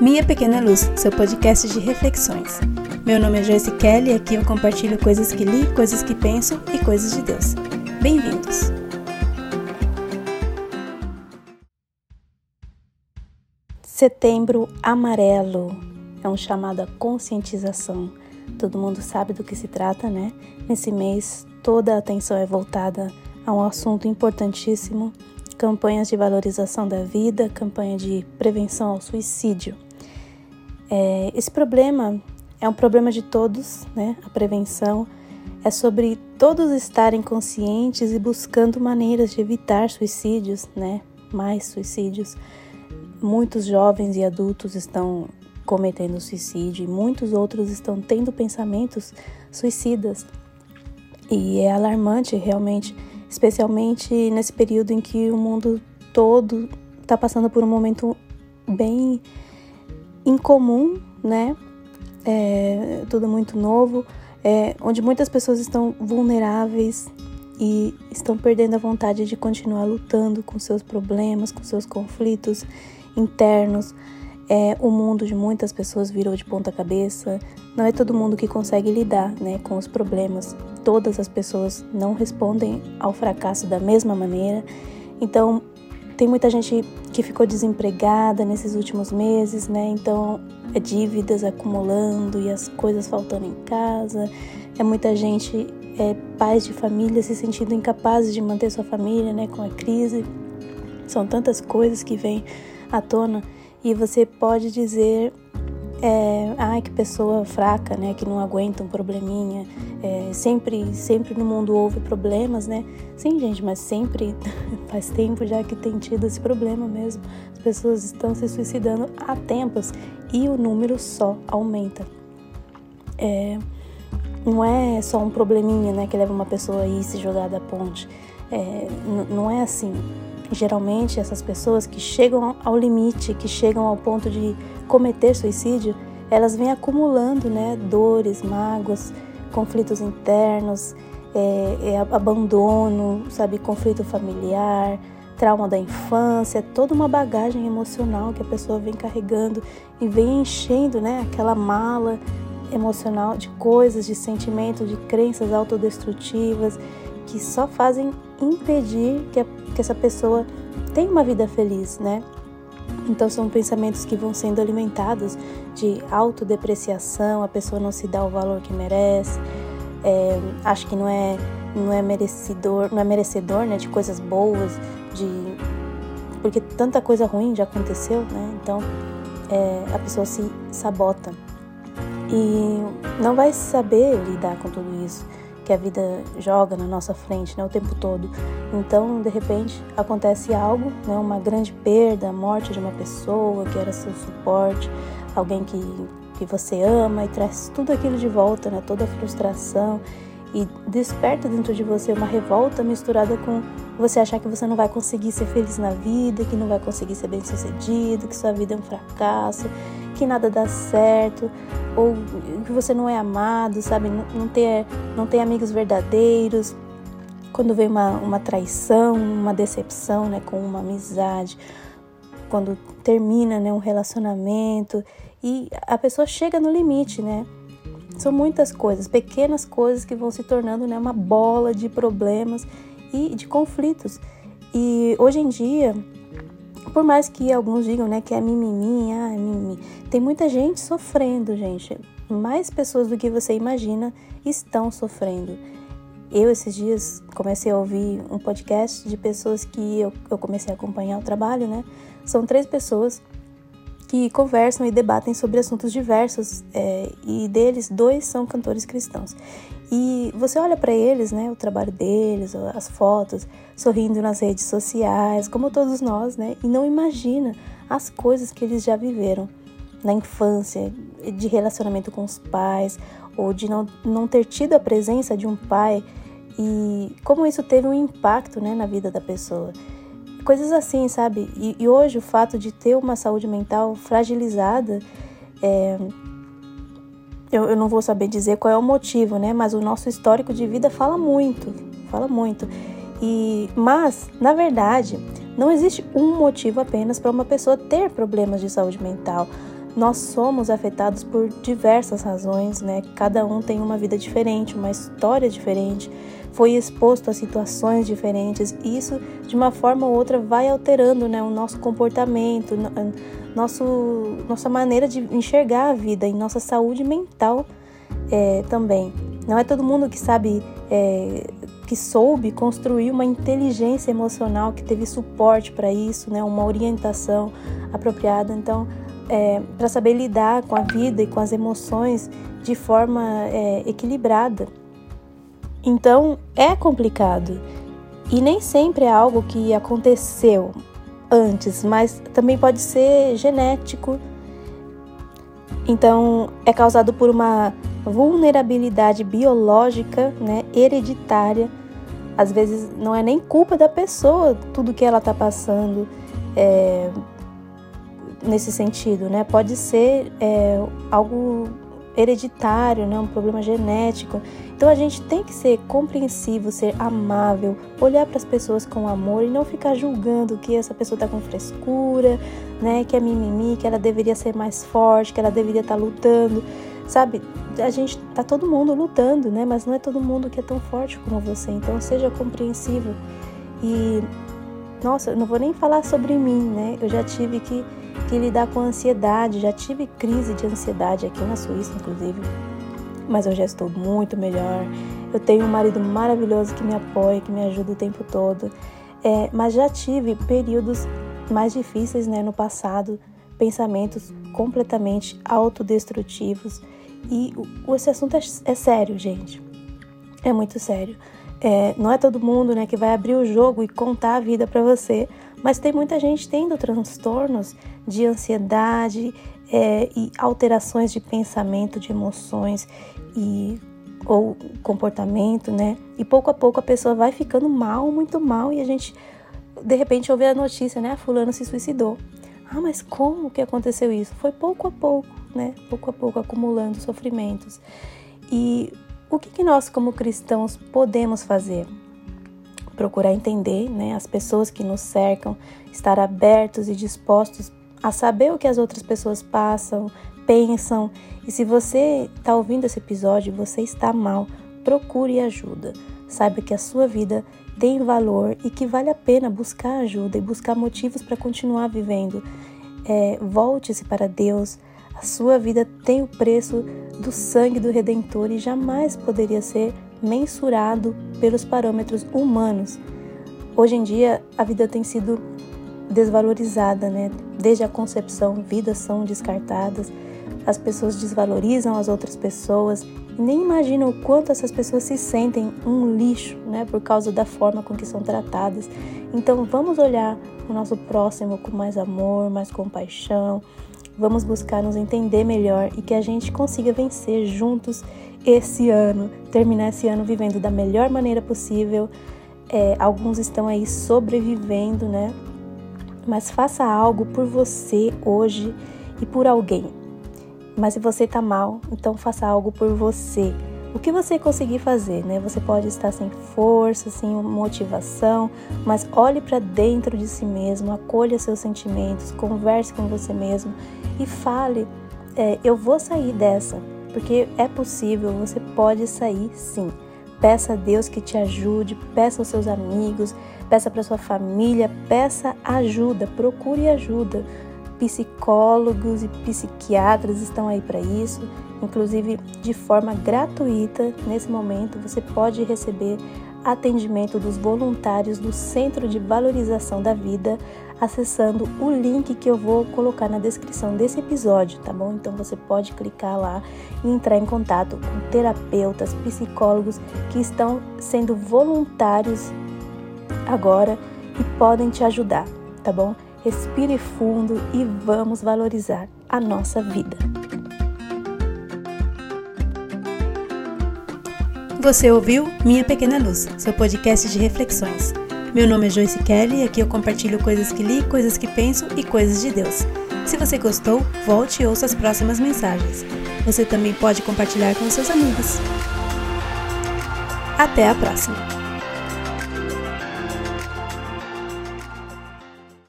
Minha Pequena Luz, seu podcast de reflexões. Meu nome é Joyce Kelly e aqui eu compartilho coisas que li, coisas que penso e coisas de Deus. Bem-vindos! Setembro Amarelo é um chamado à conscientização. Todo mundo sabe do que se trata, né? Nesse mês, toda a atenção é voltada a um assunto importantíssimo campanhas de valorização da vida, campanha de prevenção ao suicídio. É, esse problema é um problema de todos, né? A prevenção é sobre todos estarem conscientes e buscando maneiras de evitar suicídios, né? Mais suicídios. Muitos jovens e adultos estão cometendo suicídio e muitos outros estão tendo pensamentos suicidas. E é alarmante realmente especialmente nesse período em que o mundo todo está passando por um momento bem incomum, né? É, tudo muito novo, é, onde muitas pessoas estão vulneráveis e estão perdendo a vontade de continuar lutando com seus problemas, com seus conflitos internos. É, o mundo de muitas pessoas virou de ponta cabeça. Não é todo mundo que consegue lidar né, com os problemas todas as pessoas não respondem ao fracasso da mesma maneira. Então, tem muita gente que ficou desempregada nesses últimos meses, né? Então, é dívidas acumulando e as coisas faltando em casa. É muita gente, é, pais de família se sentindo incapazes de manter sua família, né? Com a crise. São tantas coisas que vêm à tona e você pode dizer é, ai que pessoa fraca, né, que não aguenta um probleminha, é, sempre, sempre no mundo houve problemas, né? Sim, gente, mas sempre faz tempo já que tem tido esse problema mesmo. As pessoas estão se suicidando há tempos e o número só aumenta. É, não é só um probleminha, né, que leva uma pessoa a ir se jogar da ponte. É, não é assim. Geralmente essas pessoas que chegam ao limite, que chegam ao ponto de cometer suicídio, elas vêm acumulando, né, dores, mágoas, conflitos internos, é, é, abandono, sabe, conflito familiar, trauma da infância, toda uma bagagem emocional que a pessoa vem carregando e vem enchendo, né, aquela mala emocional de coisas, de sentimentos, de crenças autodestrutivas que só fazem impedir que, a, que essa pessoa tenha uma vida feliz, né? Então são pensamentos que vão sendo alimentados de autodepreciação, a pessoa não se dá o valor que merece, é, acho que não é não é merecedor, não é merecedor, né, de coisas boas, de porque tanta coisa ruim já aconteceu, né? Então é, a pessoa se sabota e não vai saber lidar com tudo isso que a vida joga na nossa frente né, o tempo todo. Então, de repente, acontece algo, né, uma grande perda, a morte de uma pessoa que era seu suporte, alguém que, que você ama e traz tudo aquilo de volta, né, toda a frustração e desperta dentro de você uma revolta misturada com você achar que você não vai conseguir ser feliz na vida, que não vai conseguir ser bem sucedido, que sua vida é um fracasso, que nada dá certo, ou que você não é amado, sabe? Não, tem, não tem amigos verdadeiros. Quando vem uma, uma traição, uma decepção né, com uma amizade, quando termina né, um relacionamento e a pessoa chega no limite, né? São muitas coisas, pequenas coisas que vão se tornando né, uma bola de problemas e de conflitos. E hoje em dia, por mais que alguns digam né, que é mimimi, ah, é mimimi, tem muita gente sofrendo, gente. Mais pessoas do que você imagina estão sofrendo. Eu, esses dias, comecei a ouvir um podcast de pessoas que eu, eu comecei a acompanhar o trabalho, né? São três pessoas que conversam e debatem sobre assuntos diversos é, e deles dois são cantores cristãos. E você olha para eles, né, o trabalho deles, as fotos, sorrindo nas redes sociais, como todos nós, né, e não imagina as coisas que eles já viveram na infância, de relacionamento com os pais, ou de não, não ter tido a presença de um pai e como isso teve um impacto, né, na vida da pessoa coisas assim, sabe? E, e, hoje o fato de ter uma saúde mental fragilizada, é, eu, eu não vou saber dizer qual é o motivo, né? Mas o nosso histórico de vida fala muito, fala muito. E, mas, na verdade, não existe um motivo apenas para uma pessoa ter problemas de saúde mental. Nós somos afetados por diversas razões, né? Cada um tem uma vida diferente, uma história diferente, foi exposto a situações diferentes. E isso, de uma forma ou outra, vai alterando, né, o nosso comportamento, nosso, nossa maneira de enxergar a vida e nossa saúde mental é, também. Não é todo mundo que sabe, é, que soube construir uma inteligência emocional, que teve suporte para isso, né, uma orientação apropriada. Então, é, para saber lidar com a vida e com as emoções de forma é, equilibrada. Então é complicado e nem sempre é algo que aconteceu antes, mas também pode ser genético. Então é causado por uma vulnerabilidade biológica, né, hereditária. Às vezes não é nem culpa da pessoa tudo que ela está passando. É, nesse sentido, né? Pode ser é, algo hereditário, né? Um problema genético. Então a gente tem que ser compreensivo, ser amável, olhar para as pessoas com amor e não ficar julgando que essa pessoa está com frescura, né? Que é mimimi, que ela deveria ser mais forte, que ela deveria estar tá lutando, sabe? A gente tá todo mundo lutando, né? Mas não é todo mundo que é tão forte como você. Então seja compreensivo e nossa, não vou nem falar sobre mim, né? Eu já tive que que lidar com ansiedade. Já tive crise de ansiedade aqui na Suíça, inclusive, mas eu já estou muito melhor. Eu tenho um marido maravilhoso que me apoia, que me ajuda o tempo todo. É, mas já tive períodos mais difíceis né, no passado, pensamentos completamente autodestrutivos. E esse assunto é, é sério, gente. É muito sério. É, não é todo mundo né, que vai abrir o jogo e contar a vida para você, mas tem muita gente tendo transtornos de ansiedade é, e alterações de pensamento, de emoções e ou comportamento, né? E pouco a pouco a pessoa vai ficando mal, muito mal, e a gente de repente ouve a notícia, né? Ah, fulano se suicidou. Ah, mas como que aconteceu isso? Foi pouco a pouco, né? Pouco a pouco acumulando sofrimentos. E o que, que nós, como cristãos, podemos fazer? Procurar entender né, as pessoas que nos cercam, estar abertos e dispostos a saber o que as outras pessoas passam, pensam. E se você está ouvindo esse episódio e você está mal, procure ajuda. Saiba que a sua vida tem valor e que vale a pena buscar ajuda e buscar motivos para continuar vivendo. É, Volte-se para Deus, a sua vida tem o preço do sangue do Redentor e jamais poderia ser mensurado pelos parâmetros humanos. Hoje em dia, a vida tem sido desvalorizada, né? Desde a concepção, vidas são descartadas, as pessoas desvalorizam as outras pessoas e nem imaginam o quanto essas pessoas se sentem um lixo, né? Por causa da forma com que são tratadas. Então, vamos olhar o nosso próximo com mais amor, mais compaixão, Vamos buscar nos entender melhor e que a gente consiga vencer juntos esse ano, terminar esse ano vivendo da melhor maneira possível. É, alguns estão aí sobrevivendo, né? Mas faça algo por você hoje e por alguém. Mas se você tá mal, então faça algo por você o que você conseguir fazer, né? Você pode estar sem força, sem motivação, mas olhe para dentro de si mesmo, acolha seus sentimentos, converse com você mesmo e fale: é, eu vou sair dessa, porque é possível, você pode sair sim. Peça a Deus que te ajude, peça aos seus amigos, peça para sua família, peça ajuda, procure ajuda. Psicólogos e psiquiatras estão aí para isso Inclusive, de forma gratuita, nesse momento, você pode receber atendimento dos voluntários do Centro de Valorização da Vida, acessando o link que eu vou colocar na descrição desse episódio, tá bom? Então você pode clicar lá e entrar em contato com terapeutas, psicólogos que estão sendo voluntários agora e podem te ajudar, tá bom? Respire fundo e vamos valorizar a nossa vida. Você ouviu Minha Pequena Luz, seu podcast de reflexões. Meu nome é Joyce Kelly e aqui eu compartilho coisas que li, coisas que penso e coisas de Deus. Se você gostou, volte e ouça as próximas mensagens. Você também pode compartilhar com seus amigos. Até a próxima!